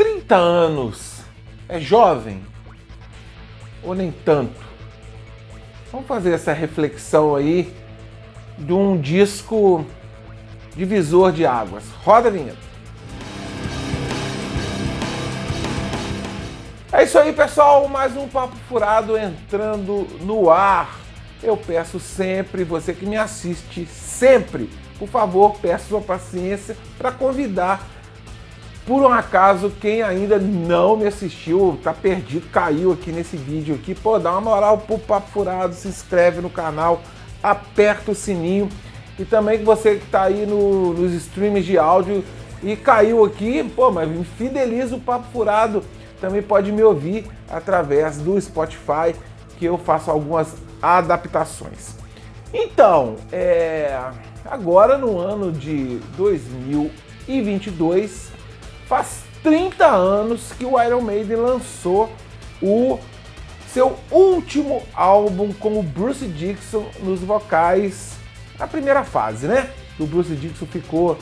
30 anos é jovem ou nem tanto? Vamos fazer essa reflexão aí de um disco divisor de águas. Roda a vinheta. É isso aí, pessoal. Mais um Papo Furado entrando no ar. Eu peço sempre, você que me assiste sempre, por favor, peço sua paciência para convidar por um acaso, quem ainda não me assistiu, tá perdido, caiu aqui nesse vídeo aqui, pô, dá uma moral pro Papo Furado, se inscreve no canal, aperta o sininho e também que você que tá aí no, nos streams de áudio e caiu aqui, pô, mas fideliza o Papo Furado, também pode me ouvir através do Spotify, que eu faço algumas adaptações. Então, é, agora no ano de 2022, Faz 30 anos que o Iron Maiden lançou o seu último álbum com o Bruce Dixon nos vocais na primeira fase, né? O Bruce Dixon ficou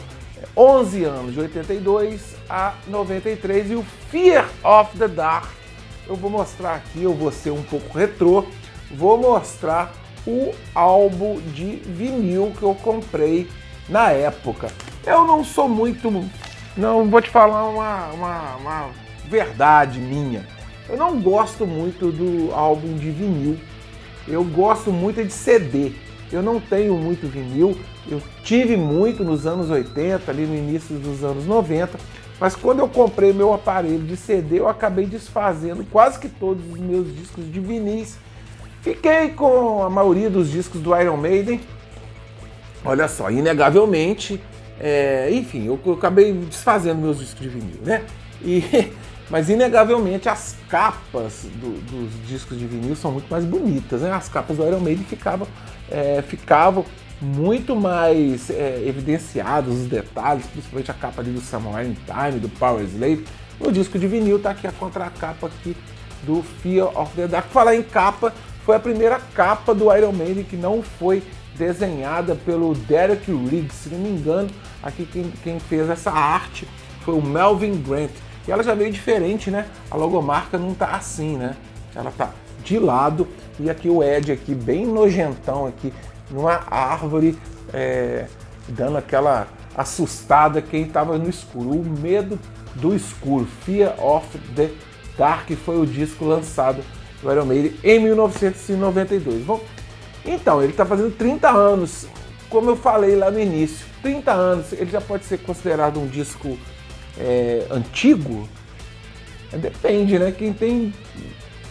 11 anos, de 82 a 93, e o Fear of the Dark. Eu vou mostrar aqui, eu vou ser um pouco retrô, vou mostrar o álbum de vinil que eu comprei na época. Eu não sou muito não, vou te falar uma, uma, uma verdade minha. Eu não gosto muito do álbum de vinil. Eu gosto muito de CD. Eu não tenho muito vinil. Eu tive muito nos anos 80, ali no início dos anos 90. Mas quando eu comprei meu aparelho de CD, eu acabei desfazendo quase que todos os meus discos de vinis. Fiquei com a maioria dos discos do Iron Maiden. Olha só, inegavelmente é, enfim, eu, eu, acabei desfazendo meus discos de vinil, né? E, mas inegavelmente as capas do, dos discos de vinil são muito mais bonitas, né? As capas do Iron Maiden ficavam, é, ficavam muito mais é, evidenciados os detalhes, principalmente a capa ali do Samurai in Time, do Power Slave. No disco de vinil tá aqui a contracapa aqui do Fear of the Dark. Falar em capa, foi a primeira capa do Iron Maiden que não foi desenhada pelo Derek Riggs, se não me engano, aqui quem, quem fez essa arte foi o Melvin Grant. E ela já veio diferente, né? A logomarca não tá assim, né? Ela tá de lado e aqui o Ed aqui bem nojentão aqui numa árvore é, dando aquela assustada quem estava no escuro. O medo do escuro, Fear of the Dark foi o disco lançado do Iron Maiden em 1992. Bom, então, ele está fazendo 30 anos. Como eu falei lá no início, 30 anos, ele já pode ser considerado um disco é, antigo? Depende, né? Quem tem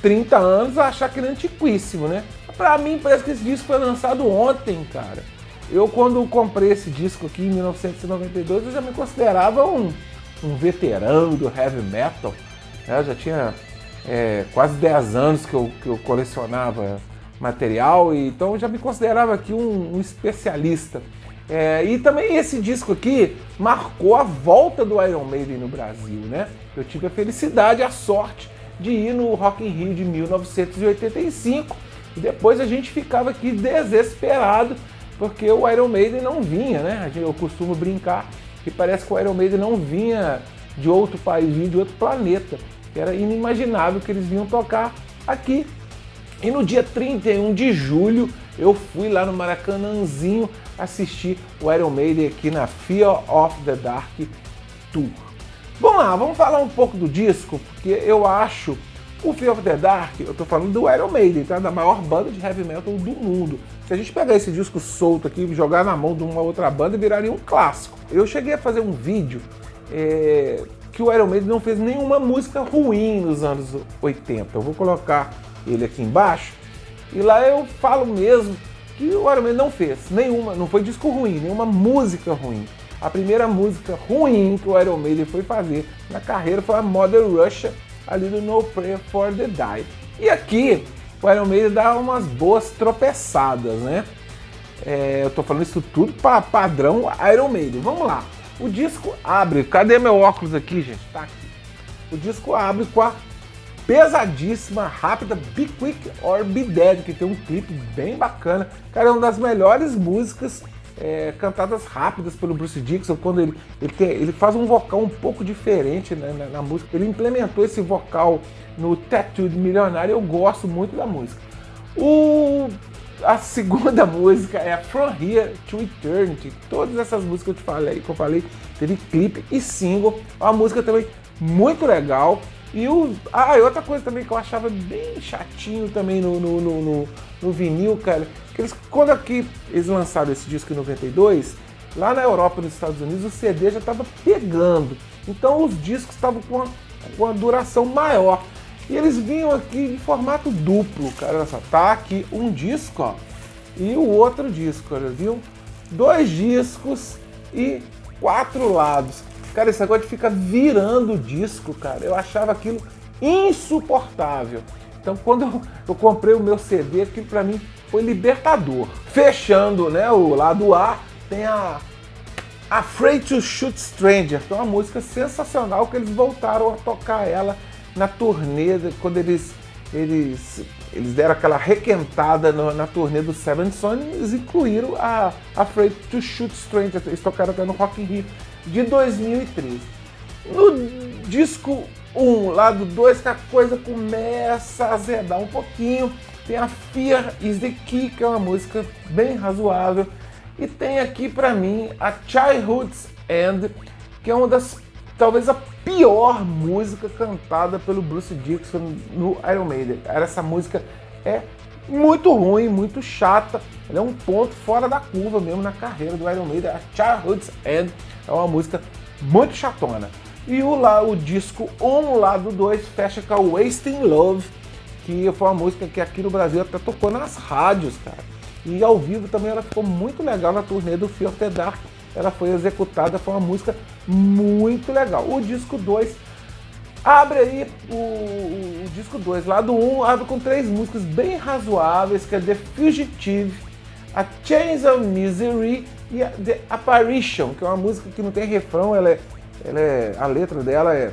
30 anos achar que ele é antiquíssimo, né? Pra mim, parece que esse disco foi lançado ontem, cara. Eu, quando comprei esse disco aqui em 1992, eu já me considerava um, um veterano do heavy metal. Né? Eu já tinha é, quase 10 anos que eu, que eu colecionava material, e, então já me considerava aqui um, um especialista. É, e também esse disco aqui marcou a volta do Iron Maiden no Brasil, né? Eu tive a felicidade, a sorte de ir no Rock in Rio de 1985 e depois a gente ficava aqui desesperado porque o Iron Maiden não vinha, né? Eu costumo brincar que parece que o Iron Maiden não vinha de outro país, vinha de outro planeta. Era inimaginável que eles vinham tocar aqui e no dia 31 de julho eu fui lá no Maracanãzinho assistir o Iron Maiden aqui na Fear of the Dark Tour. Vamos lá, vamos falar um pouco do disco, porque eu acho o Fear of the Dark, eu tô falando do Iron Maiden, tá? da maior banda de heavy metal do mundo. Se a gente pegar esse disco solto aqui jogar na mão de uma outra banda, viraria um clássico. Eu cheguei a fazer um vídeo é, que o Iron Maiden não fez nenhuma música ruim nos anos 80. Eu vou colocar ele aqui embaixo. E lá eu falo mesmo que o Iron Maiden não fez nenhuma, não foi disco ruim, nenhuma música ruim. A primeira música ruim que o Iron Maiden foi fazer na carreira foi a Mother Russia, ali do No Prayer for the Die. E aqui o Iron Maiden dá umas boas tropeçadas, né? É, eu tô falando isso tudo para padrão Iron Maiden. Vamos lá. O disco abre. Cadê meu óculos aqui, gente? Tá aqui. O disco abre com a pesadíssima, rápida, Be Quick or Be Dead, que tem um clipe bem bacana. Cara, é uma das melhores músicas é, cantadas rápidas pelo Bruce Dixon, quando ele, ele, tem, ele faz um vocal um pouco diferente né, na, na, música. Ele implementou esse vocal no Tattooed Milionário, eu gosto muito da música. O, a segunda música é From Here to Eternity. Todas essas músicas que eu te falei, que eu falei, teve clipe e single. É uma música também muito legal. E o. Ah, e outra coisa também que eu achava bem chatinho também no, no, no, no, no vinil, cara. Que eles, quando aqui eles lançaram esse disco em 92, lá na Europa e nos Estados Unidos o CD já estava pegando. Então os discos estavam com uma, com uma duração maior. E eles vinham aqui em formato duplo, cara. Olha só, tá aqui um disco, ó, e o outro disco, olha, viu? Dois discos e quatro lados. Cara, esse negócio de ficar virando o disco, cara, eu achava aquilo insuportável. Então, quando eu, comprei o meu CD, aquilo para mim foi libertador. Fechando, né, o lado A, tem a Afraid to Shoot Stranger, que é uma música sensacional que eles voltaram a tocar ela na turnê, quando eles, eles, eles deram aquela requentada no, na turnê do Seven Son, eles incluíram a Afraid to Shoot Stranger, eles tocaram até no Rock in Rio de 2013. No disco 1, lado 2, que a coisa começa a azedar um pouquinho, tem a Fear is the Key, que é uma música bem razoável, e tem aqui para mim a Childhood's End, que é uma das talvez a pior música cantada pelo Bruce Dixon no Iron Maiden. Essa música é muito ruim, muito chata. Ela é um ponto fora da curva mesmo na carreira do Iron Maiden. A Childhood's End é uma música muito chatona. E o, lá, o disco 1, um, lado 2, fecha com a Wasting Love, que foi uma música que aqui no Brasil até tocou nas rádios, cara. E ao vivo também ela ficou muito legal na turnê do Fear of the Dark ela foi executada, foi uma música muito legal. O disco 2 abre aí o, o, o disco 2, lado 1 um, abre com três músicas bem razoáveis, que é The Fugitive, a Chains of Misery e a The Apparition, que é uma música que não tem refrão, ela é, ela é a letra dela é,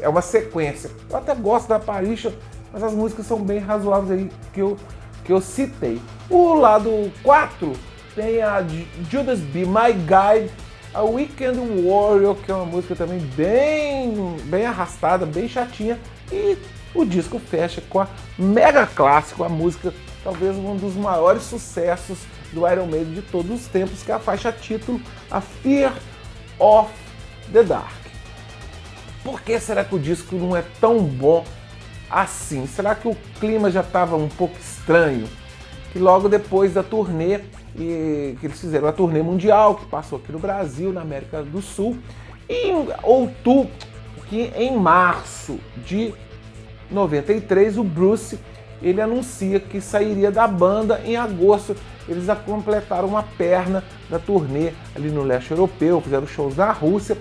é uma sequência. Eu até gosto da Apparition, mas as músicas são bem razoáveis aí que eu, que eu citei. O lado 4 tem a Judas Be My Guide, a Weekend Warrior, que é uma música também bem, bem arrastada, bem chatinha, e o disco fecha com a mega clássico, a música talvez um dos maiores sucessos do Iron Maiden de todos os tempos, que é a faixa título, a Fear of the Dark. Por que será que o disco não é tão bom assim? Será que o clima já estava um pouco estranho? Que logo depois da turnê e que eles fizeram a turnê mundial, que passou aqui no Brasil, na América do Sul. E em outubro, que em março de 93, o Bruce ele anuncia que sairia da banda em agosto. Eles completaram uma perna da turnê ali no leste europeu, fizeram shows na Rússia.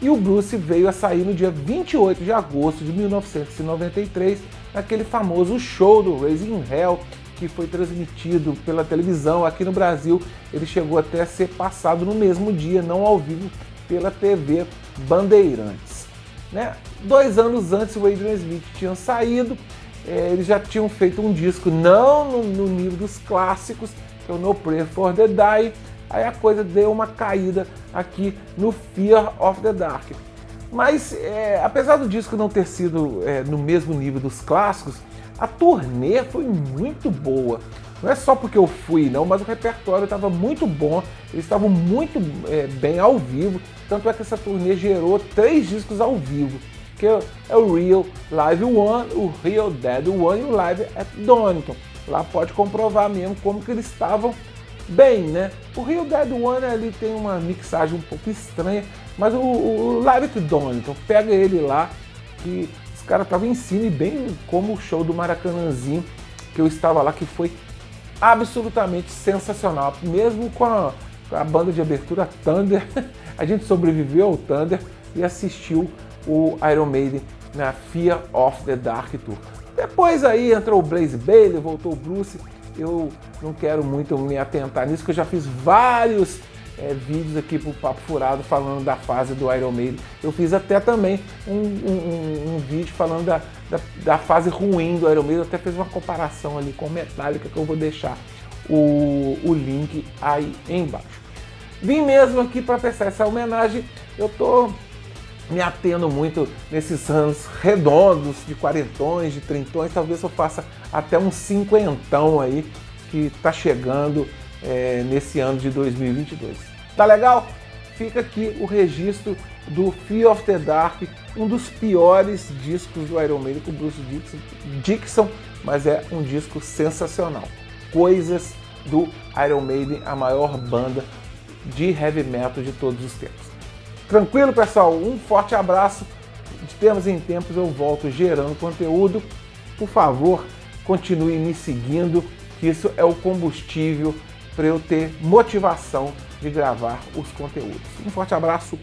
E o Bruce veio a sair no dia 28 de agosto de 1993, naquele famoso show do Raising Hell, que foi transmitido pela televisão aqui no Brasil, ele chegou até a ser passado no mesmo dia, não ao vivo, pela TV Bandeirantes. Né? Dois anos antes o Adrian Smith tinha saído, é, eles já tinham feito um disco não no, no nível dos clássicos, que é o No Prayer for the Die, aí a coisa deu uma caída aqui no Fear of the Dark. Mas é, apesar do disco não ter sido é, no mesmo nível dos clássicos, a turnê foi muito boa. Não é só porque eu fui, não, mas o repertório estava muito bom, eles estavam muito é, bem ao vivo. Tanto é que essa turnê gerou três discos ao vivo, que é, é o Real Live One, o Real Dead One e o Live at Donington. Lá pode comprovar mesmo como que eles estavam bem, né? O Real Dead One ali tem uma mixagem um pouco estranha, mas o, o Live at Donington, pega ele lá, que cara tava em cima e bem como o show do Maracanãzinho que eu estava lá, que foi absolutamente sensacional. Mesmo com a, com a banda de abertura Thunder, a gente sobreviveu ao Thunder e assistiu o Iron Maiden na Fear of the Dark Tour. Depois aí entrou o Blaze Bailey, voltou o Bruce. Eu não quero muito me atentar nisso, que eu já fiz vários é, vídeos aqui pro Papo Furado falando da fase do Iron Maiden. Eu fiz até também um, um, um vídeo falando da, da, da, fase ruim do Iron Maiden, eu até fiz uma comparação ali com Metallica que eu vou deixar o, o link aí embaixo. Vim mesmo aqui para prestar essa homenagem. Eu tô me atendo muito nesses anos redondos, de quarentões, de trintões, talvez eu faça até um cinquentão aí que está chegando é, nesse ano de 2022. Tá legal? Fica aqui o registro do Fear of the Dark, um dos piores discos do Iron Maiden com Bruce Dixon, mas é um disco sensacional. Coisas do Iron Maiden, a maior banda de heavy metal de todos os tempos. Tranquilo, pessoal? Um forte abraço. De tempos em tempos eu volto gerando conteúdo. Por favor, continue me seguindo, que isso é o combustível para eu ter motivação de gravar os conteúdos. Um forte abraço.